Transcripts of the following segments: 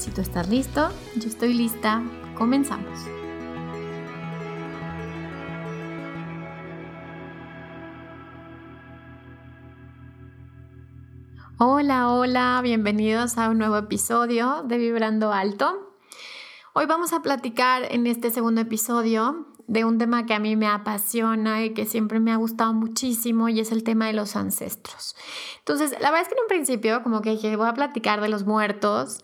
Si tú estás listo, yo estoy lista, comenzamos. Hola, hola, bienvenidos a un nuevo episodio de Vibrando Alto. Hoy vamos a platicar en este segundo episodio de un tema que a mí me apasiona y que siempre me ha gustado muchísimo y es el tema de los ancestros. Entonces, la verdad es que en un principio como que dije, voy a platicar de los muertos,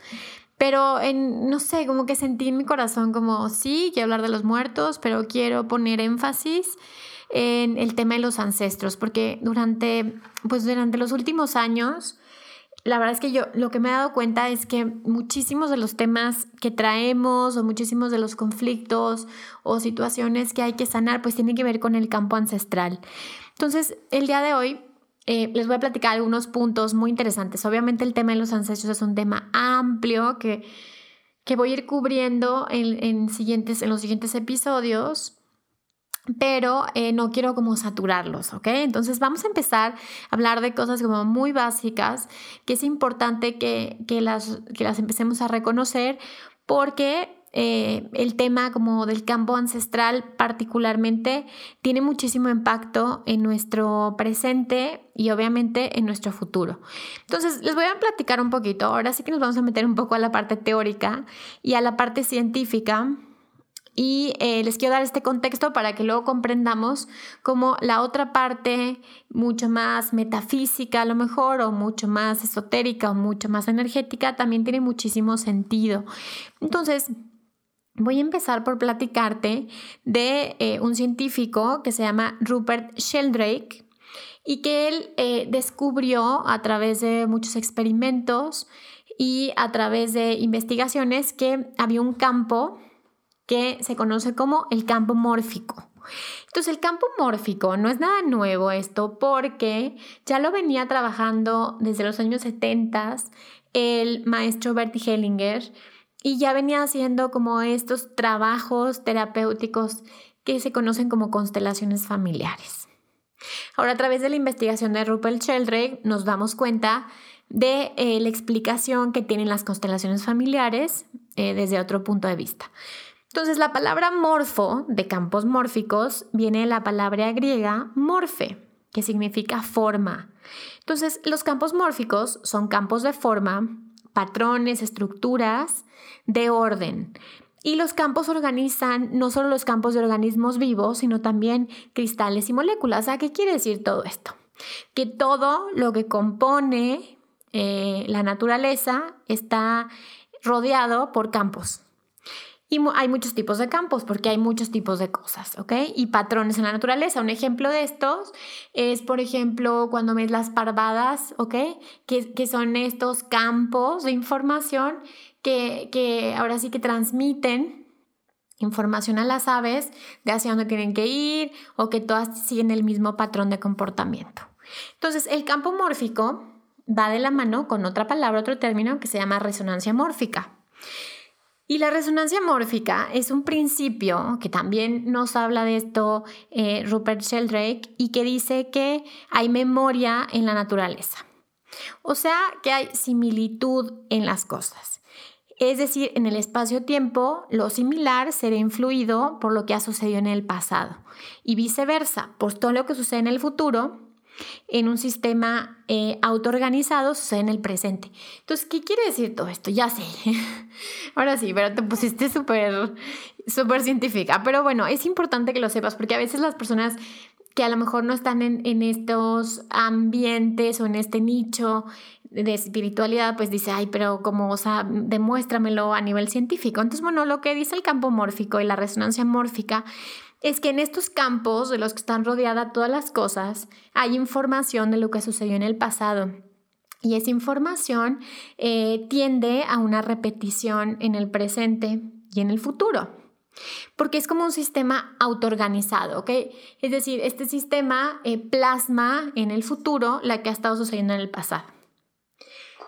pero en, no sé, como que sentí en mi corazón como, sí, quiero hablar de los muertos, pero quiero poner énfasis en el tema de los ancestros, porque durante, pues durante los últimos años, la verdad es que yo lo que me he dado cuenta es que muchísimos de los temas que traemos o muchísimos de los conflictos o situaciones que hay que sanar, pues tienen que ver con el campo ancestral. Entonces, el día de hoy eh, les voy a platicar algunos puntos muy interesantes. Obviamente el tema de los ancestros es un tema amplio que, que voy a ir cubriendo en, siguientes, en los siguientes episodios, pero eh, no quiero como saturarlos, ¿ok? Entonces vamos a empezar a hablar de cosas como muy básicas, que es importante que, que, las, que las empecemos a reconocer porque eh, el tema como del campo ancestral particularmente tiene muchísimo impacto en nuestro presente y obviamente en nuestro futuro. Entonces, les voy a platicar un poquito. Ahora sí que nos vamos a meter un poco a la parte teórica y a la parte científica. Y eh, les quiero dar este contexto para que luego comprendamos cómo la otra parte, mucho más metafísica a lo mejor, o mucho más esotérica, o mucho más energética, también tiene muchísimo sentido. Entonces, Voy a empezar por platicarte de eh, un científico que se llama Rupert Sheldrake y que él eh, descubrió a través de muchos experimentos y a través de investigaciones que había un campo que se conoce como el campo mórfico. Entonces el campo mórfico no es nada nuevo esto porque ya lo venía trabajando desde los años 70 el maestro Bertie Hellinger y ya venía haciendo como estos trabajos terapéuticos que se conocen como constelaciones familiares. Ahora, a través de la investigación de Rupert Sheldrake, nos damos cuenta de eh, la explicación que tienen las constelaciones familiares eh, desde otro punto de vista. Entonces, la palabra morfo, de campos mórficos, viene de la palabra griega morfe, que significa forma. Entonces, los campos mórficos son campos de forma patrones, estructuras de orden. Y los campos organizan no solo los campos de organismos vivos, sino también cristales y moléculas. ¿A qué quiere decir todo esto? Que todo lo que compone eh, la naturaleza está rodeado por campos. Y hay muchos tipos de campos porque hay muchos tipos de cosas, ¿ok? Y patrones en la naturaleza. Un ejemplo de estos es, por ejemplo, cuando ves las parvadas, ¿ok? Que, que son estos campos de información que, ahora sí que transmiten información a las aves de hacia dónde tienen que ir o que todas siguen el mismo patrón de comportamiento. Entonces, el campo mórfico va de la mano con otra palabra, otro término que se llama resonancia mórfica. Y la resonancia mórfica es un principio que también nos habla de esto eh, Rupert Sheldrake y que dice que hay memoria en la naturaleza. O sea, que hay similitud en las cosas. Es decir, en el espacio-tiempo, lo similar será influido por lo que ha sucedido en el pasado. Y viceversa, por todo lo que sucede en el futuro, en un sistema eh, autoorganizado sucede en el presente. Entonces, ¿qué quiere decir todo esto? Ya sé. Ahora sí, pero te pusiste súper, súper científica. Pero bueno, es importante que lo sepas porque a veces las personas que a lo mejor no están en, en estos ambientes o en este nicho de espiritualidad, pues dice, ay, pero como, o sea, demuéstramelo a nivel científico. Entonces, bueno, lo que dice el campo mórfico y la resonancia mórfica es que en estos campos de los que están rodeadas todas las cosas, hay información de lo que sucedió en el pasado. Y esa información eh, tiende a una repetición en el presente y en el futuro. Porque es como un sistema autoorganizado, ¿ok? Es decir, este sistema eh, plasma en el futuro la que ha estado sucediendo en el pasado.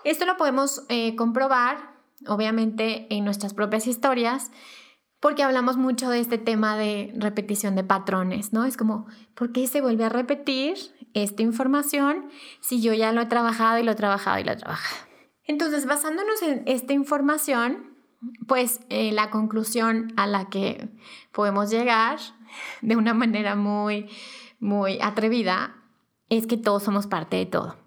Esto lo podemos eh, comprobar, obviamente, en nuestras propias historias, porque hablamos mucho de este tema de repetición de patrones, ¿no? Es como, ¿por qué se vuelve a repetir esta información si yo ya lo he trabajado y lo he trabajado y lo he trabajado? Entonces, basándonos en esta información, pues eh, la conclusión a la que podemos llegar de una manera muy, muy atrevida es que todos somos parte de todo.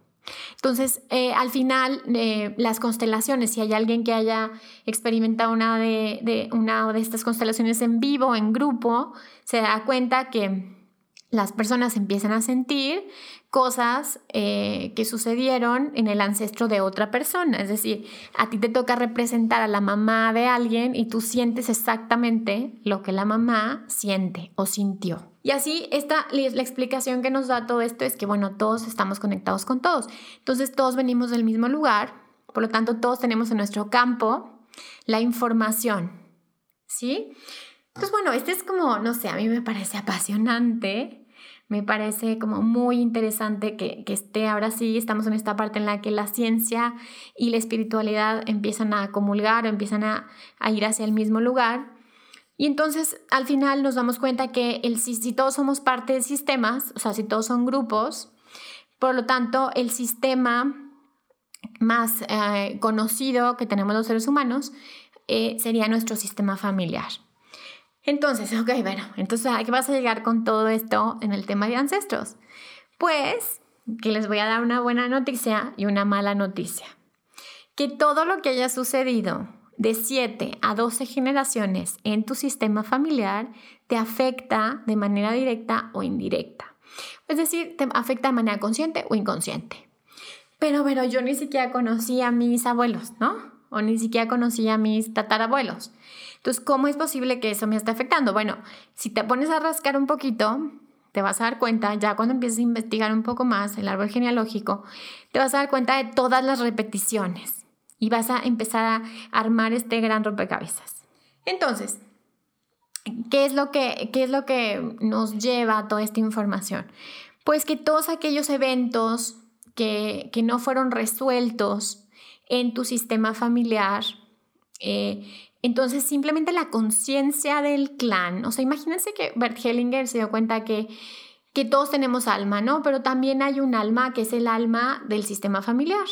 Entonces, eh, al final, eh, las constelaciones, si hay alguien que haya experimentado una de, una de estas constelaciones en vivo, en grupo, se da cuenta que las personas empiezan a sentir cosas eh, que sucedieron en el ancestro de otra persona. Es decir, a ti te toca representar a la mamá de alguien y tú sientes exactamente lo que la mamá siente o sintió. Y así, esta, la explicación que nos da todo esto es que, bueno, todos estamos conectados con todos. Entonces, todos venimos del mismo lugar, por lo tanto, todos tenemos en nuestro campo la información, ¿sí? Entonces, bueno, este es como, no sé, a mí me parece apasionante, me parece como muy interesante que, que esté ahora sí, estamos en esta parte en la que la ciencia y la espiritualidad empiezan a comulgar o empiezan a, a ir hacia el mismo lugar. Y entonces al final nos damos cuenta que el, si, todos somos parte de sistemas, o sea, si todos son grupos, por lo tanto el sistema más eh, conocido que tenemos los seres humanos eh, sería nuestro sistema familiar. Entonces, ok, bueno, entonces ¿a qué vas a llegar con todo esto en el tema de ancestros? Pues que les voy a dar una buena noticia y una mala noticia. Que todo lo que haya sucedido de 7 a 12 generaciones en tu sistema familiar te afecta de manera directa o indirecta. Es decir, te afecta de manera consciente o inconsciente. Pero, pero yo ni siquiera conocí a mis abuelos, ¿no? O ni siquiera conocí a mis tatarabuelos. Entonces, ¿cómo es posible que eso me esté afectando? Bueno, si te pones a rascar un poquito, te vas a dar cuenta, ya cuando empieces a investigar un poco más el árbol genealógico, te vas a dar cuenta de todas las repeticiones y vas a empezar a armar este gran rompecabezas. Entonces, ¿qué es lo que, qué es lo que nos lleva a toda esta información? Pues que todos aquellos eventos que, que no fueron resueltos en tu sistema familiar, eh, entonces simplemente la conciencia del clan, o sea, imagínense que Bert Hellinger se dio cuenta que que todos tenemos alma, ¿no? Pero también hay un alma que es el alma del sistema familiar.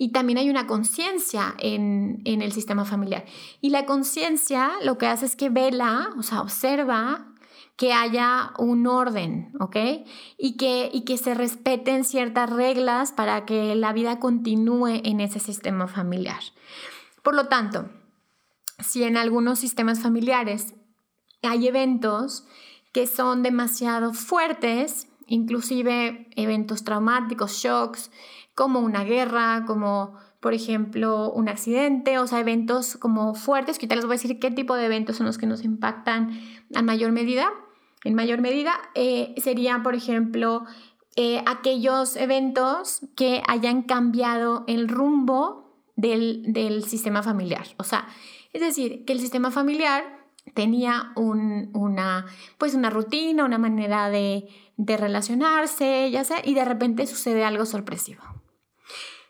Y también hay una conciencia en, el sistema familiar. Y la conciencia lo que hace es que vela, o sea, observa que haya un orden, ¿ok? Y que, y que se respeten ciertas reglas para que la vida continúe en ese sistema familiar. Por lo tanto, si en algunos sistemas familiares hay eventos que son demasiado fuertes, inclusive eventos traumáticos, shocks, como una guerra, como por ejemplo un accidente, o sea, eventos como fuertes, que ahorita les voy a decir qué tipo de eventos son los que nos impactan a mayor medida. En mayor medida eh, serían, por ejemplo, eh, aquellos eventos que hayan cambiado el rumbo del, del, sistema familiar. O sea, es decir, que el sistema familiar tenía un, una, pues una rutina, una manera de, de relacionarse, ya sea, y de repente sucede algo sorpresivo.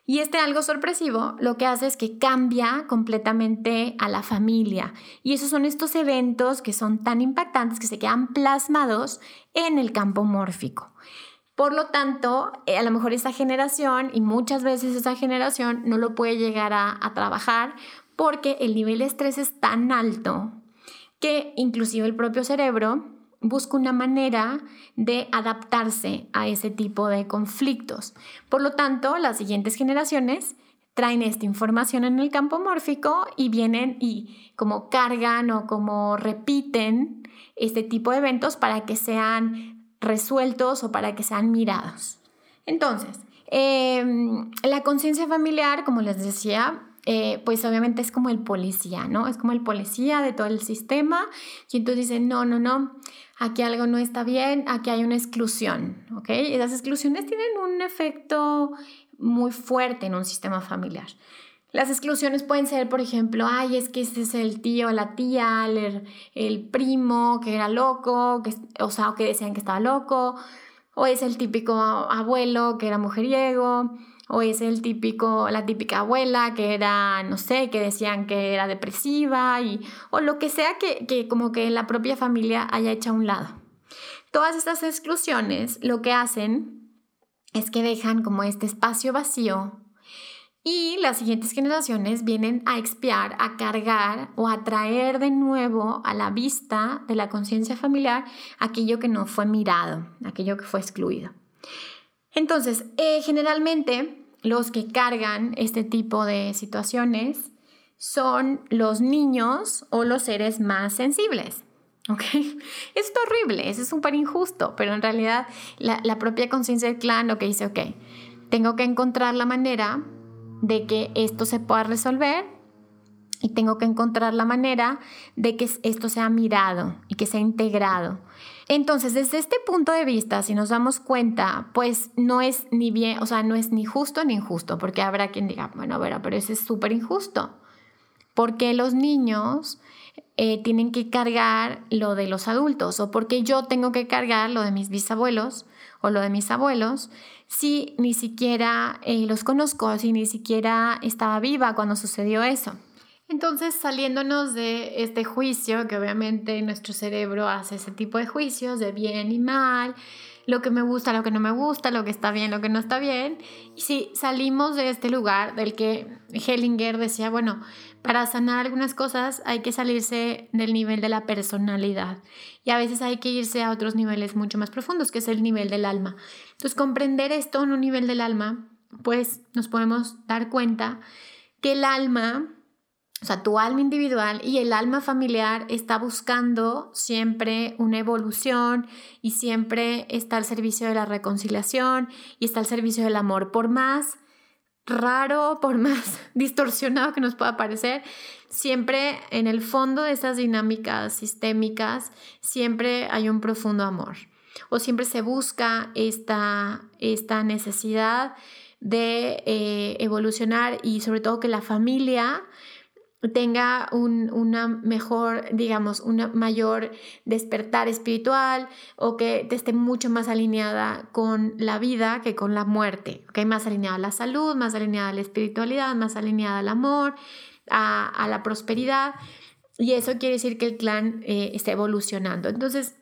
Y este algo sorpresivo lo que hace es que cambia completamente a la familia. Y esos son estos eventos que son tan impactantes que se quedan plasmados en el campo mórfico. Por lo tanto, eh, a lo mejor esa generación y muchas veces esa generación no lo puede llegar a, a trabajar porque el nivel de estrés es tan alto que inclusive el propio cerebro busca una manera de adaptarse a ese tipo de conflictos. Por lo tanto, las siguientes generaciones traen esta información en el campo mórfico y vienen y como cargan o como repiten este tipo de eventos para que sean resueltos o para que sean mirados. Entonces, em, la conciencia familiar, como les decía, eh, pues obviamente es como el policía, ¿no? Es como el policía de todo el sistema y entonces dicen, no, no, no, aquí algo no está bien, aquí hay una exclusión, ¿ok? Y las exclusiones tienen un efecto muy fuerte en un sistema familiar. Las exclusiones pueden ser, por ejemplo, ay, es que ese es el tío, la tía, el, el primo que era loco, que, o sea, que decían que estaba loco, o es el típico abuelo que era mujeriego, o es el típico, la típica abuela que era, no sé, que decían que era depresiva, y, o lo que sea que, que como que la propia familia haya hecho a un lado. Todas estas exclusiones lo que hacen es que dejan como este espacio vacío y las siguientes generaciones vienen a expiar, a cargar o a traer de nuevo a la vista de la conciencia familiar aquello que no fue mirado, aquello que fue excluido. Entonces, eh, generalmente los que cargan este tipo de situaciones son los niños o los seres más sensibles. ¿Ok? Es horrible, es súper injusto, pero en realidad la, propia conciencia del clan lo que dice, ok, tengo que encontrar la manera de que esto se pueda resolver y tengo que encontrar la manera de que esto sea mirado y que sea integrado. Entonces, desde este punto de vista, si nos damos cuenta, pues no es ni bien, o sea, no es ni justo ni injusto, porque habrá quien diga, bueno, bueno, pero eso es súper injusto. Porque los niños eh, tienen que cargar lo de los adultos o porque yo tengo que cargar lo de mis bisabuelos o lo de mis abuelos si ni siquiera eh, los conozco, si ni siquiera estaba viva cuando sucedió eso. Entonces, saliéndonos de este juicio, que obviamente nuestro cerebro hace ese tipo de juicios de bien y mal, lo que me gusta, lo que no me gusta, lo que está bien, lo que no está bien, si salimos de este lugar del que Hellinger decía, bueno, para sanar algunas cosas hay que salirse del nivel de la personalidad y a veces hay que irse a otros niveles mucho más profundos, que es el nivel del alma. Entonces, comprender esto en un nivel del alma, pues nos podemos dar cuenta que el alma o sea, tu alma individual y el alma familiar está buscando siempre una evolución y siempre está al servicio de la reconciliación y está al servicio del amor. Por más raro, por más distorsionado que nos pueda parecer, siempre en el fondo de estas dinámicas sistémicas, siempre hay un profundo amor. O siempre se busca esta, esta necesidad de eh, evolucionar y sobre todo que la familia tenga un, una mejor, digamos, una mayor despertar espiritual o que esté mucho más alineada con la vida que con la muerte, ¿ok? Más alineada a la salud, más alineada a la espiritualidad, más alineada al amor, a, la prosperidad. Y eso quiere decir que el clan eh, está evolucionando. Entonces,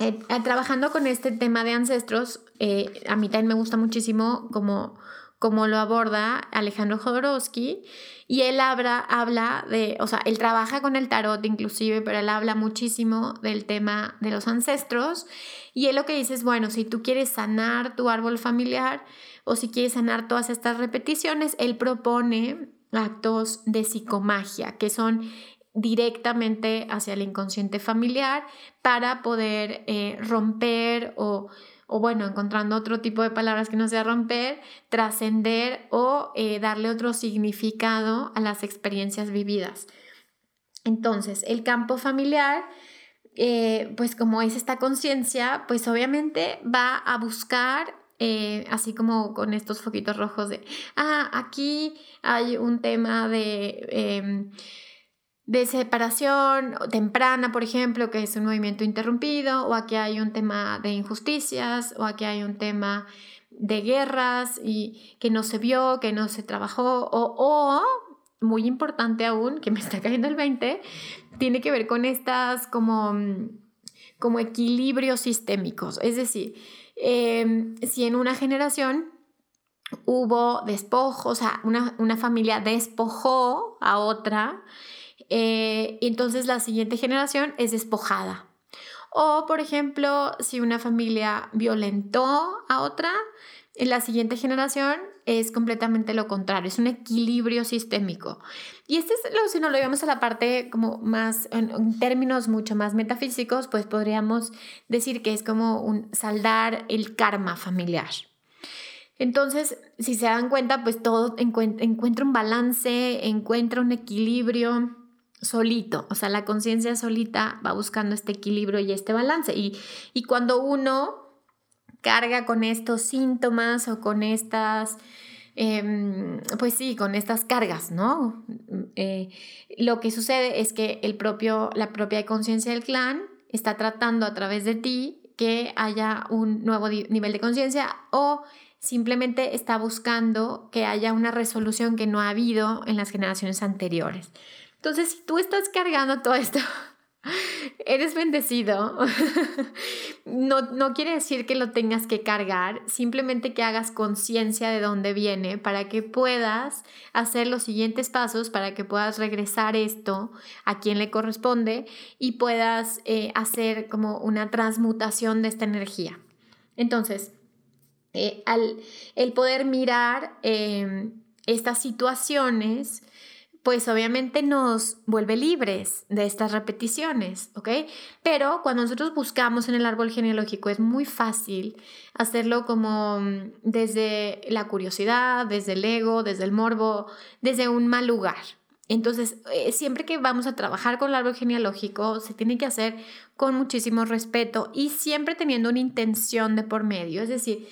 eh, trabajando con este tema de ancestros, eh, a mí también me gusta muchísimo como como lo aborda Alejandro Jodorowsky, y él habla, habla de, o sea, él trabaja con el tarot inclusive, pero él habla muchísimo del tema de los ancestros, y él lo que dice es, bueno, si tú quieres sanar tu árbol familiar o si quieres sanar todas estas repeticiones, él propone actos de psicomagia, que son directamente hacia el inconsciente familiar para poder eh, romper o o bueno, encontrando otro tipo de palabras que no sea romper, trascender o eh, darle otro significado a las experiencias vividas. Entonces, el campo familiar, eh, pues como es esta conciencia, pues obviamente va a buscar así como con estos foquitos rojos de, ah, aquí hay un tema de em, de separación temprana, por ejemplo, que es un movimiento interrumpido, o aquí hay un tema de injusticias, o aquí hay un tema de guerras y que no se vio, que no se trabajó, o, muy importante aún, que me está cayendo el 20, tiene que ver con estas como, como equilibrios sistémicos. Es decir, em, si en una generación hubo despojos, o sea, una, una familia despojó a otra, eh, entonces la siguiente generación es despojada. O, por ejemplo, si una familia violentó a otra, en la siguiente generación es completamente lo contrario, es un equilibrio sistémico. Y este es lo, si nos lo llevamos a la parte como más, en, términos mucho más metafísicos, pues podríamos decir que es como un saldar el karma familiar. Entonces, si se dan cuenta, pues todo encuentra un balance, encuentra un equilibrio solito, o sea, la conciencia solita va buscando este equilibrio y este balance. Y, y cuando uno carga con estos síntomas o con estas, em, pues sí, con estas cargas, ¿no? Eh, lo que sucede es que el propio, la propia conciencia del clan está tratando a través de ti que haya un nuevo nivel de conciencia o simplemente está buscando que haya una resolución que no ha habido en las generaciones anteriores. Entonces, si tú estás cargando todo esto Eres bendecido. No, no quiere decir que lo tengas que cargar, simplemente que hagas conciencia de dónde viene para que puedas hacer los siguientes pasos, para que puedas regresar esto a quien le corresponde y puedas eh, hacer como una transmutación de esta energía. Entonces, eh, al el poder mirar em, estas situaciones, pues obviamente nos vuelve libres de estas repeticiones, ¿ok? Pero cuando nosotros buscamos en el árbol genealógico es muy fácil hacerlo como mm, desde la curiosidad, desde el ego, desde el morbo, desde un mal lugar. Entonces, eh, siempre que vamos a trabajar con el árbol genealógico, se tiene que hacer con muchísimo respeto y siempre teniendo una intención de por medio. Es decir,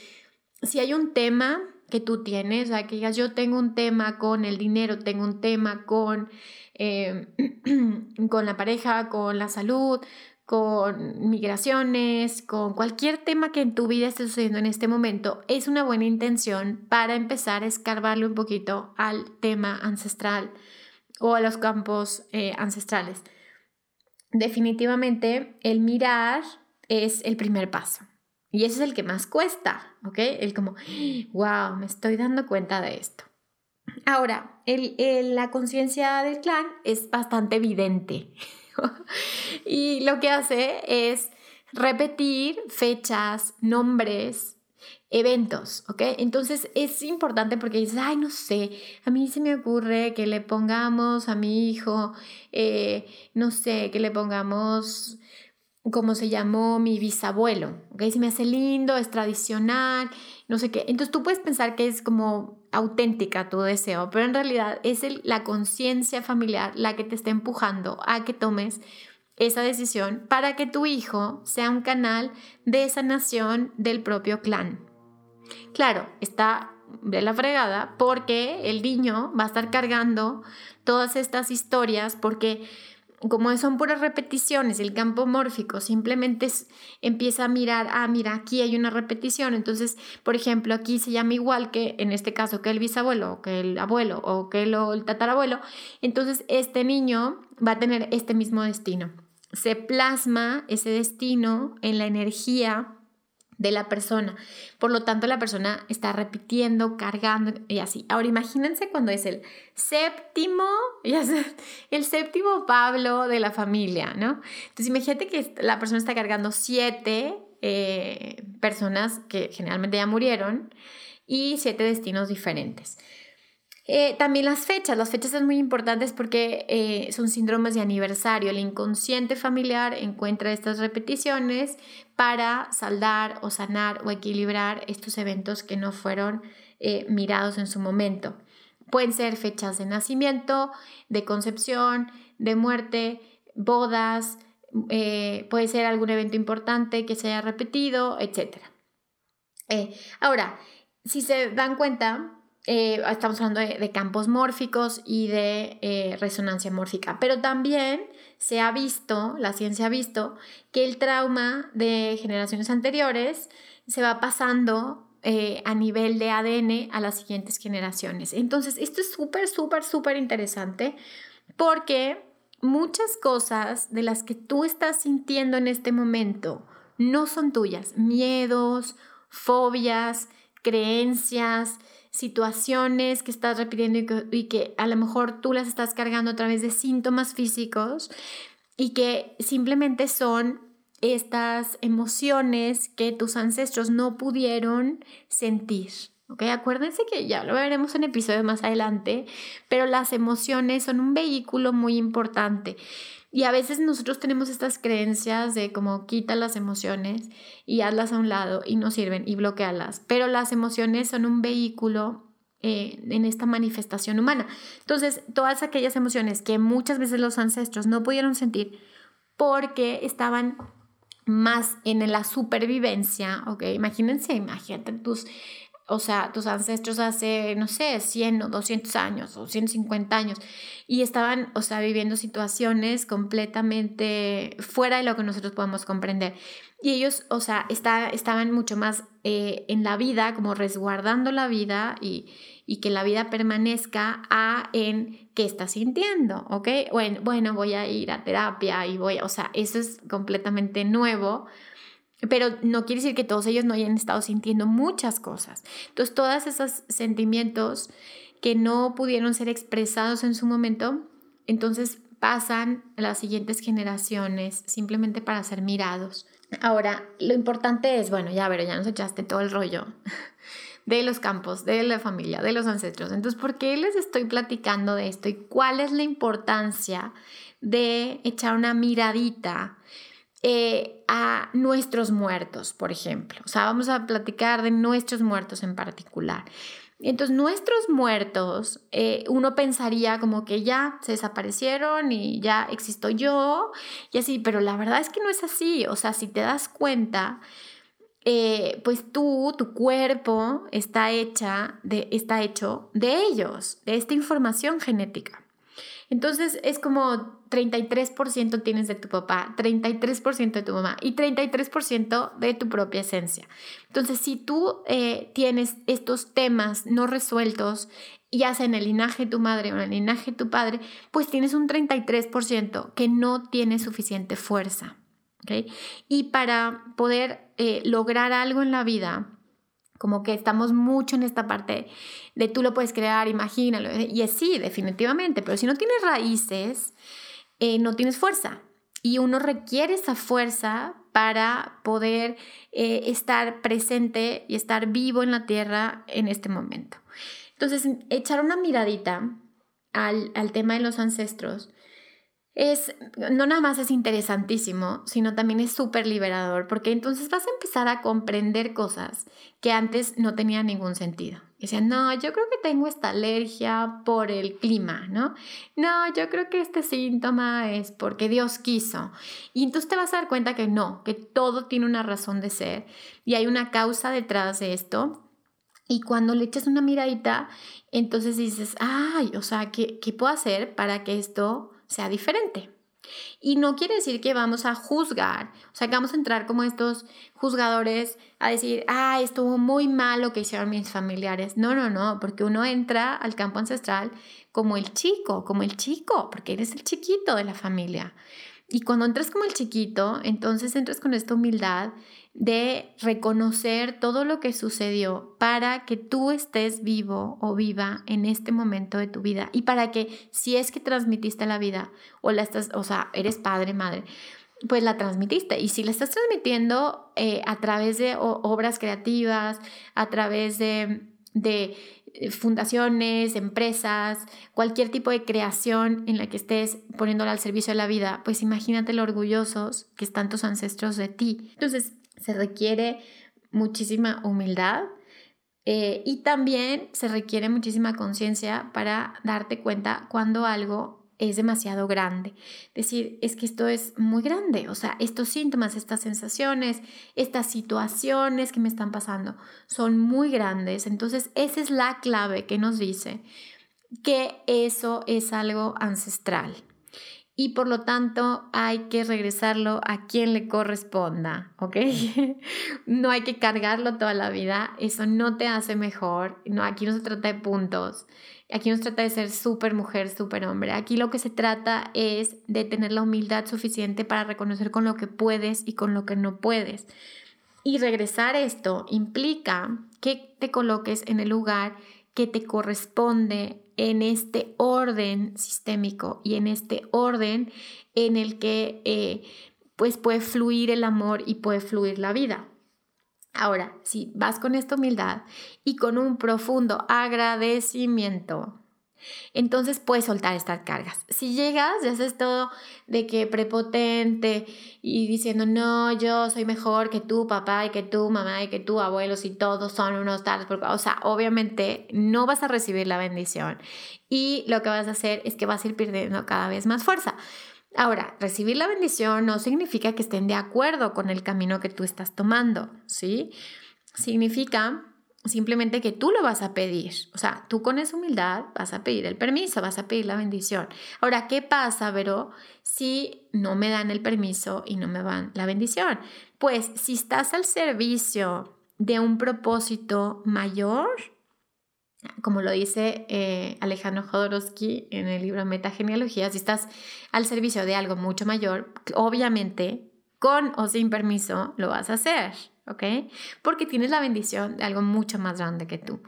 si hay un tema que tú tienes, o sea, que digas, yo tengo un tema con el dinero, tengo un tema con, eh, con la pareja, con la salud, con migraciones, con cualquier tema que en tu vida esté sucediendo en este momento, es una buena intención para empezar a escarbarle un poquito al tema ancestral o a los campos eh, ancestrales. Definitivamente el mirar es el primer paso. Y ese es el que más cuesta, ¿ok? El como, wow, me estoy dando cuenta de esto. Ahora, la conciencia del clan es bastante evidente. y lo que hace es repetir fechas, nombres, eventos, ¿ok? Entonces es importante porque dices, ay, no sé, a mí se me ocurre que le pongamos a mi hijo, eh, no sé, que le pongamos como se llamó mi bisabuelo, ¿ok? Se me hace lindo, es tradicional, no sé qué. Entonces tú puedes pensar que es como auténtica tu deseo, pero en realidad es la conciencia familiar la que te está empujando a que tomes esa decisión para que tu hijo sea un canal de sanación del propio clan. Claro, está de la fregada porque el niño va a estar cargando todas estas historias porque como son puras repeticiones, el campo mórfico simplemente empieza a mirar, ah, mira, aquí hay una repetición, entonces, por ejemplo, aquí se llama igual que en este caso que el bisabuelo, que el abuelo, o que el tatarabuelo, entonces este niño va a tener este mismo destino. Se plasma ese destino en la energía de la persona. Por lo tanto, la persona está repitiendo, cargando y así. Ahora imagínense cuando es el séptimo, el séptimo Pablo de la familia, ¿no? Entonces imagínate que la persona está cargando siete eh, personas que generalmente ya murieron y siete destinos diferentes. Eh, también las fechas, las fechas son muy importantes porque eh, son síndromes de aniversario. El inconsciente familiar encuentra estas repeticiones para saldar o sanar o equilibrar estos eventos que no fueron eh, mirados en su momento. Pueden ser fechas de nacimiento, de concepción, de muerte, bodas, puede ser algún evento importante que se haya repetido, etc. ahora, si se dan cuenta, eh, estamos hablando de, campos mórficos y de eh, resonancia mórfica, pero también se ha visto, la ciencia ha visto, que el trauma de generaciones anteriores se va pasando eh, a nivel de ADN a las siguientes generaciones. Entonces, esto es súper, súper, súper interesante porque muchas cosas de las que tú estás sintiendo en este momento no son tuyas. Miedos, fobias, creencias, situaciones que estás repitiendo y que, a lo mejor tú las estás cargando a través de síntomas físicos y que simplemente son estas emociones que tus ancestros no pudieron sentir. ¿ok? Acuérdense que ya lo veremos en episodios más adelante, pero las emociones son un vehículo muy importante. Y a veces nosotros tenemos estas creencias de como quita las emociones y hazlas a un lado y no sirven y bloquealas. Pero las emociones son un vehículo eh, en esta manifestación humana. Entonces, todas aquellas emociones que muchas veces los ancestros no pudieron sentir porque estaban más en la supervivencia, ¿ok? Imagínense, imagínate tus o sea, tus ancestros hace, no sé, 100 o 200 años o 150 años y estaban, o sea, viviendo situaciones completamente fuera de lo que nosotros podemos comprender. Y ellos, o sea, está, estaban mucho más eh, en la vida, como resguardando la vida y, y, que la vida permanezca a en qué está sintiendo, ¿ok? Bueno, bueno, voy a ir a terapia y voy, o sea, eso es completamente nuevo pero no quiere decir que todos ellos no hayan estado sintiendo muchas cosas. Entonces, todos esos sentimientos que no pudieron ser expresados en su momento, entonces pasan a las siguientes generaciones simplemente para ser mirados. Ahora, lo importante es, bueno, ya, pero ya nos echaste todo el rollo de los campos, de la familia, de los ancestros. Entonces, ¿por qué les estoy platicando de esto y cuál es la importancia de echar una miradita eh, a nuestros muertos, por ejemplo. O sea, vamos a platicar de nuestros muertos en particular. Entonces, nuestros muertos, eh, uno pensaría como que ya se desaparecieron y ya existo yo y así, pero la verdad es que no es así. O sea, si te das cuenta, eh, pues tú, tu cuerpo está, hecha está hecho de ellos, de esta información genética. Entonces es como 33% tienes de tu papá, 33% de tu mamá y 33% de tu propia esencia. Entonces si tú eh, tienes estos temas no resueltos, ya sea en el linaje de tu madre o en el linaje de tu padre, pues tienes un 33% que no tiene suficiente fuerza. Y para poder eh, lograr algo en la vida, como que estamos mucho en esta parte de tú lo puedes crear, imagínalo. Y es sí, definitivamente, pero si no tienes raíces, eh, no tienes fuerza. Y uno requiere esa fuerza para poder eh, estar presente y estar vivo en la tierra en este momento. Entonces, echar una miradita al, al tema de los ancestros es, no nada más es interesantísimo, sino también es súper liberador, porque entonces vas a empezar a comprender cosas que antes no tenían ningún sentido. Decían, no, yo creo que tengo esta alergia por el clima, ¿no? No, yo creo que este síntoma es porque Dios quiso. Y entonces te vas a dar cuenta que no, que todo tiene una razón de ser y hay una causa detrás de esto. Y cuando le echas una miradita, entonces dices, ay, o sea, ¿qué, qué puedo hacer para que esto sea diferente. Y no quiere decir que vamos a juzgar, o sea, que vamos a entrar como estos juzgadores a decir, ah, estuvo muy mal lo que hicieron mis familiares. No, no, no, porque uno entra al campo ancestral como el chico, como el chico, porque eres el chiquito de la familia. Y cuando entras como el chiquito, entonces entras con esta humildad de reconocer todo lo que sucedió para que tú estés vivo o viva en este momento de tu vida y para que si es que transmitiste la vida o la estás, o sea, eres padre, madre, pues la transmitiste. Y si la estás transmitiendo eh, a través de obras creativas, a través de, de eh, fundaciones, empresas, cualquier tipo de creación en la que estés poniéndola al servicio de la vida, pues imagínate lo orgullosos que están tus ancestros de ti. Entonces, se requiere muchísima humildad eh, y también se requiere muchísima conciencia para darte cuenta cuando algo es demasiado grande. Decir, es que esto es muy grande, o sea, estos síntomas, estas sensaciones, estas situaciones que me están pasando son muy grandes. Entonces, esa es la clave que nos dice que eso es algo ancestral y por lo tanto hay que regresarlo a quien le corresponda, ¿ok? no hay que cargarlo toda la vida, eso no te hace mejor, aquí no se trata de puntos, aquí no se trata de ser súper mujer, súper hombre, aquí lo que se trata es de tener la humildad suficiente para reconocer con lo que puedes y con lo que no puedes. Y regresar esto implica que te coloques en el lugar que te corresponde en este orden sistémico y en este orden en el que eh, pues puede fluir el amor y puede fluir la vida. Ahora, si vas con esta humildad y con un profundo agradecimiento, entonces puedes soltar estas cargas. Si llegas y haces todo de que prepotente y diciendo, no, yo soy mejor que tú, papá, y que tú, mamá, y que tú, abuelos, y todos son unos tales, o sea, obviamente no vas a recibir la bendición. Y lo que vas a hacer es que vas a ir perdiendo cada vez más fuerza. Ahora, recibir la bendición no significa que estén de acuerdo con el camino que tú estás tomando, ¿sí? Significa simplemente que tú lo vas a pedir. O sea, tú con esa humildad vas a pedir el permiso, vas a pedir la bendición. Ahora, ¿qué pasa, Vero, si no me dan el permiso y no me dan la bendición? Pues si estás al servicio de un propósito mayor, como lo dice eh, Alejandro Jodorowsky en el libro Metagenealogía, si estás al servicio de algo mucho mayor, obviamente, con o sin permiso, lo vas a hacer. ¿Ok? Porque tienes la bendición de algo mucho más grande que tú.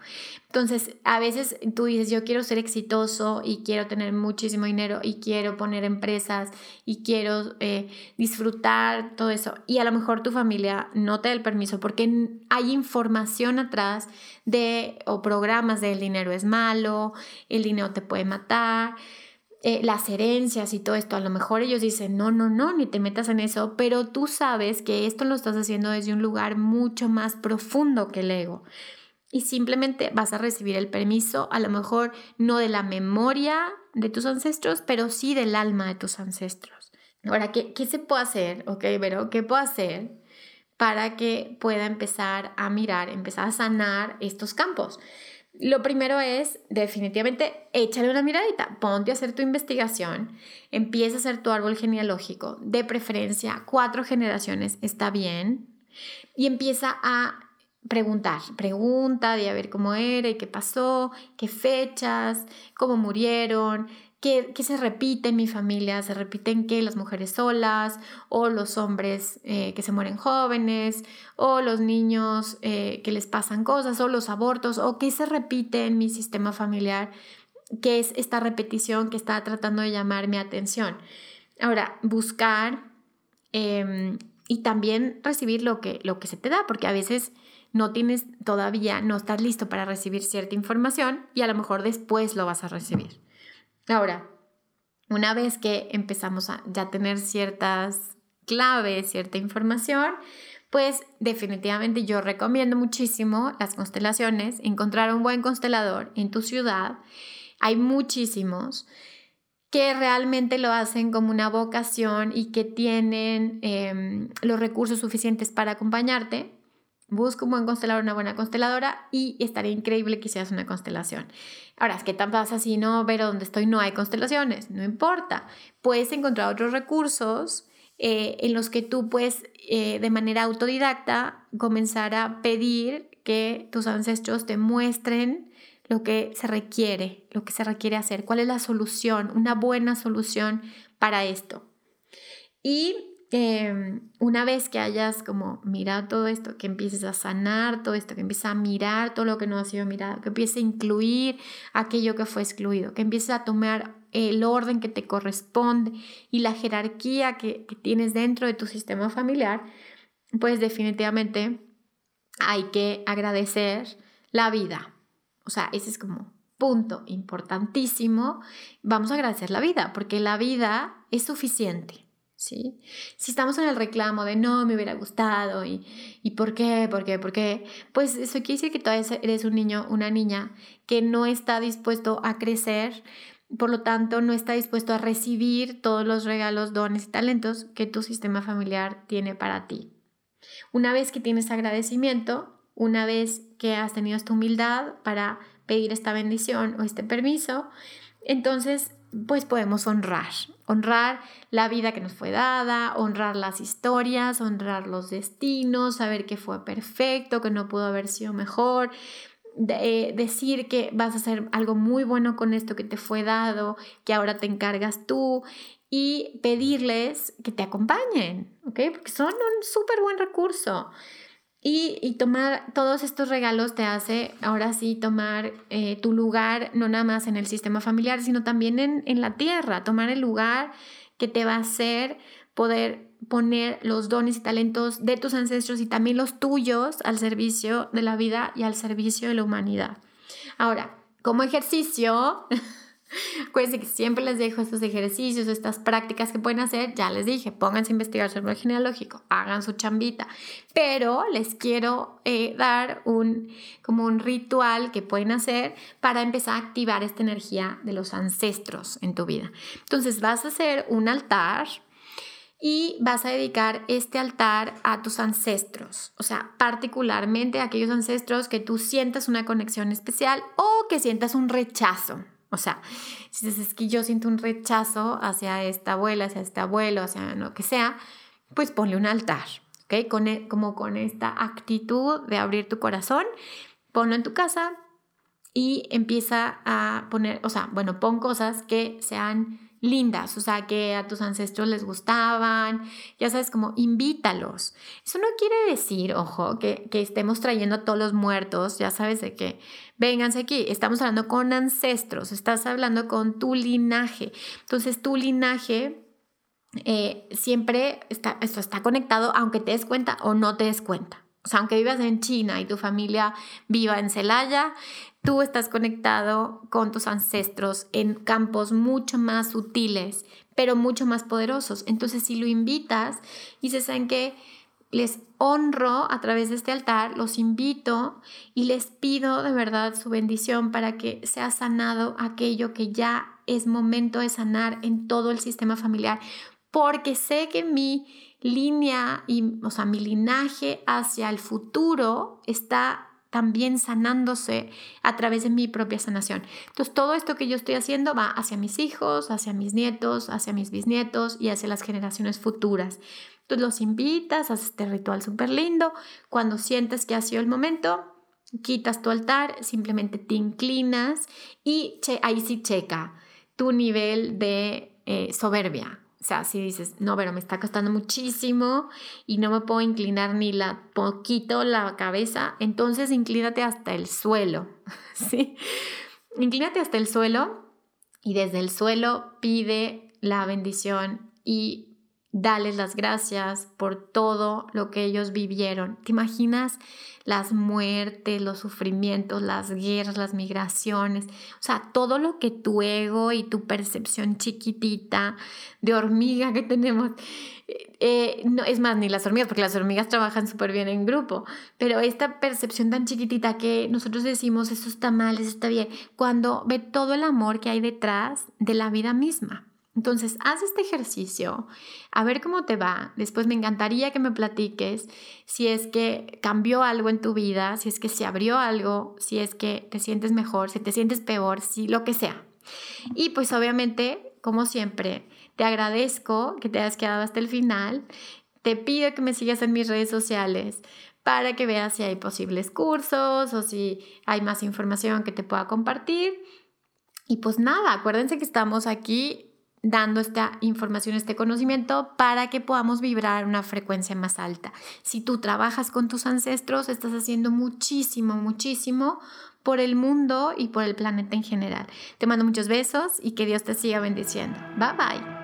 Entonces, a veces tú dices, yo quiero ser exitoso y quiero tener muchísimo dinero y quiero poner empresas y quiero eh, disfrutar todo eso. Y a lo mejor tu familia no te da el permiso porque hay información atrás de, o programas de el dinero es malo, el dinero te puede matar. Eh, las herencias y todo esto, a lo mejor ellos dicen, no, no, no, ni te metas en eso, pero tú sabes que esto lo estás haciendo desde un lugar mucho más profundo que el ego. Y simplemente vas a recibir el permiso, a lo mejor no de la memoria de tus ancestros, pero sí del alma de tus ancestros. Ahora, ¿qué, qué se puede hacer? Ok, pero ¿qué puedo hacer para que pueda empezar a mirar, empezar a sanar estos campos? Lo primero es, definitivamente, échale una miradita, ponte a hacer tu investigación, empieza a hacer tu árbol genealógico, de preferencia, cuatro generaciones, está bien, y empieza a preguntar, pregunta de a ver cómo era y qué pasó, qué fechas, cómo murieron, ¿Qué, se repite en mi familia? ¿Se repiten que las mujeres solas o los hombres eh, que se mueren jóvenes o los niños eh, que les pasan cosas o los abortos o qué se repite en mi sistema familiar? ¿Qué es esta repetición que está tratando de llamar mi atención? Ahora, buscar em, y también recibir lo que, lo que se te da, porque a veces no tienes todavía, no estás listo para recibir cierta información y a lo mejor después lo vas a recibir. Ahora, una vez que empezamos a ya tener ciertas claves, cierta información, pues definitivamente yo recomiendo muchísimo las constelaciones, encontrar un buen constelador en tu ciudad. Hay muchísimos que realmente lo hacen como una vocación y que tienen em, los recursos suficientes para acompañarte. Busca un buen constelador, una buena consteladora y estaría increíble que seas una constelación. Ahora, es que tan pasa si no, pero donde estoy no hay constelaciones, no importa. Puedes encontrar otros recursos eh, en los que tú puedes eh, de manera autodidacta comenzar a pedir que tus ancestros te muestren lo que se requiere, lo que se requiere hacer, cuál es la solución, una buena solución para esto. Y Em, una vez que hayas como mirado todo esto, que empieces a sanar todo esto, que empieces a mirar todo lo que no ha sido mirado, que empieces a incluir aquello que fue excluido, que empieces a tomar el orden que te corresponde y la jerarquía que, que tienes dentro de tu sistema familiar, pues definitivamente hay que agradecer la vida. O sea, ese es como punto importantísimo. Vamos a agradecer la vida, porque la vida es suficiente. ¿Sí? Si estamos en el reclamo de no, me hubiera gustado y, y por qué, por qué, por qué, pues eso quiere decir que todavía eres un niño, una niña que no está dispuesto a crecer, por lo tanto no está dispuesto a recibir todos los regalos, dones y talentos que tu sistema familiar tiene para ti. Una vez que tienes agradecimiento, una vez que has tenido esta humildad para pedir esta bendición o este permiso, entonces pues podemos honrar, honrar la vida que nos fue dada, honrar las historias, honrar los destinos, saber que fue perfecto, que no pudo haber sido mejor, eh, decir que vas a hacer algo muy bueno con esto que te fue dado, que ahora te encargas tú y pedirles que te acompañen, ¿ok? Porque son un súper buen recurso. Y, tomar todos estos regalos te hace ahora sí tomar eh, tu lugar, no nada más en el sistema familiar, sino también en, en la tierra, tomar el lugar que te va a hacer poder poner los dones y talentos de tus ancestros y también los tuyos al servicio de la vida y al servicio de la humanidad. Ahora, como ejercicio, Acuérdense que siempre les dejo estos ejercicios, estas prácticas que pueden hacer. Ya les dije, pónganse a investigar sobre el genealógico, hagan su chambita. Pero les quiero eh, dar un, como un ritual que pueden hacer para empezar a activar esta energía de los ancestros en tu vida. Entonces vas a hacer un altar y vas a dedicar este altar a tus ancestros, o sea, particularmente a aquellos ancestros que tú sientas una conexión especial o que sientas un rechazo, o sea, si dices, es que yo siento un rechazo hacia esta abuela, hacia este abuelo, hacia lo que sea, pues ponle un altar, ¿ok? Con, e, como con esta actitud de abrir tu corazón, ponlo en tu casa y empieza a poner, o sea, bueno, pon cosas que sean lindas, o sea, que a tus ancestros les gustaban, ya sabes, como invítalos. Eso no quiere decir, ojo, que, estemos trayendo a todos los muertos, ya sabes de que, vénganse aquí, estamos hablando con ancestros, estás hablando con tu linaje. Entonces, tu linaje eh, siempre está, esto está conectado, aunque te des cuenta o no te des cuenta. O aunque vivas en China y tu familia viva en Celaya, tú estás conectado con tus ancestros en campos mucho más sutiles, pero mucho más poderosos. Entonces, si lo invitas se saben que les honro a través de este altar, los invito y les pido de verdad su bendición para que sea sanado aquello que ya es momento de sanar en todo el sistema familiar, porque sé que mi línea y, o sea, mi linaje hacia el futuro está también sanándose a través de mi propia sanación. Entonces, todo esto que yo estoy haciendo va hacia mis hijos, hacia mis nietos, hacia mis bisnietos y hacia las generaciones futuras. Entonces, los invitas, haces este ritual súper lindo. Cuando sientes que ha sido el momento, quitas tu altar, simplemente te inclinas y ahí sí checa tu nivel de eh, soberbia. O sea, si dices, no, pero me está costando muchísimo y no me puedo inclinar ni la poquito la cabeza, entonces inclínate hasta el suelo, ¿sí? Inclínate hasta el suelo y desde el suelo pide la bendición y dales las gracias por todo lo que ellos vivieron. ¿Te imaginas las muertes, los sufrimientos, las guerras, las migraciones? O sea, todo lo que tu ego y tu percepción chiquitita de hormiga que tenemos, eh, no, es más, ni las hormigas, porque las hormigas trabajan súper bien en grupo, pero esta percepción tan chiquitita que nosotros decimos, eso está mal, eso está bien, cuando ve todo el amor que hay detrás de la vida misma. Entonces, haz este ejercicio, a ver cómo te va. Después me encantaría que me platiques si es que cambió algo en tu vida, si es que se abrió algo, si es que te sientes mejor, si te sientes peor, si lo que sea. Y pues obviamente, como siempre, te agradezco que te hayas quedado hasta el final. Te pido que me sigas en mis redes sociales para que veas si hay posibles cursos o si hay más información que te pueda compartir. Y pues nada, acuérdense que estamos aquí dando esta información, este conocimiento para que podamos vibrar una frecuencia más alta. Si tú trabajas con tus ancestros, estás haciendo muchísimo, muchísimo por el mundo y por el planeta en general. Te mando muchos besos y que Dios te siga bendiciendo. Bye bye.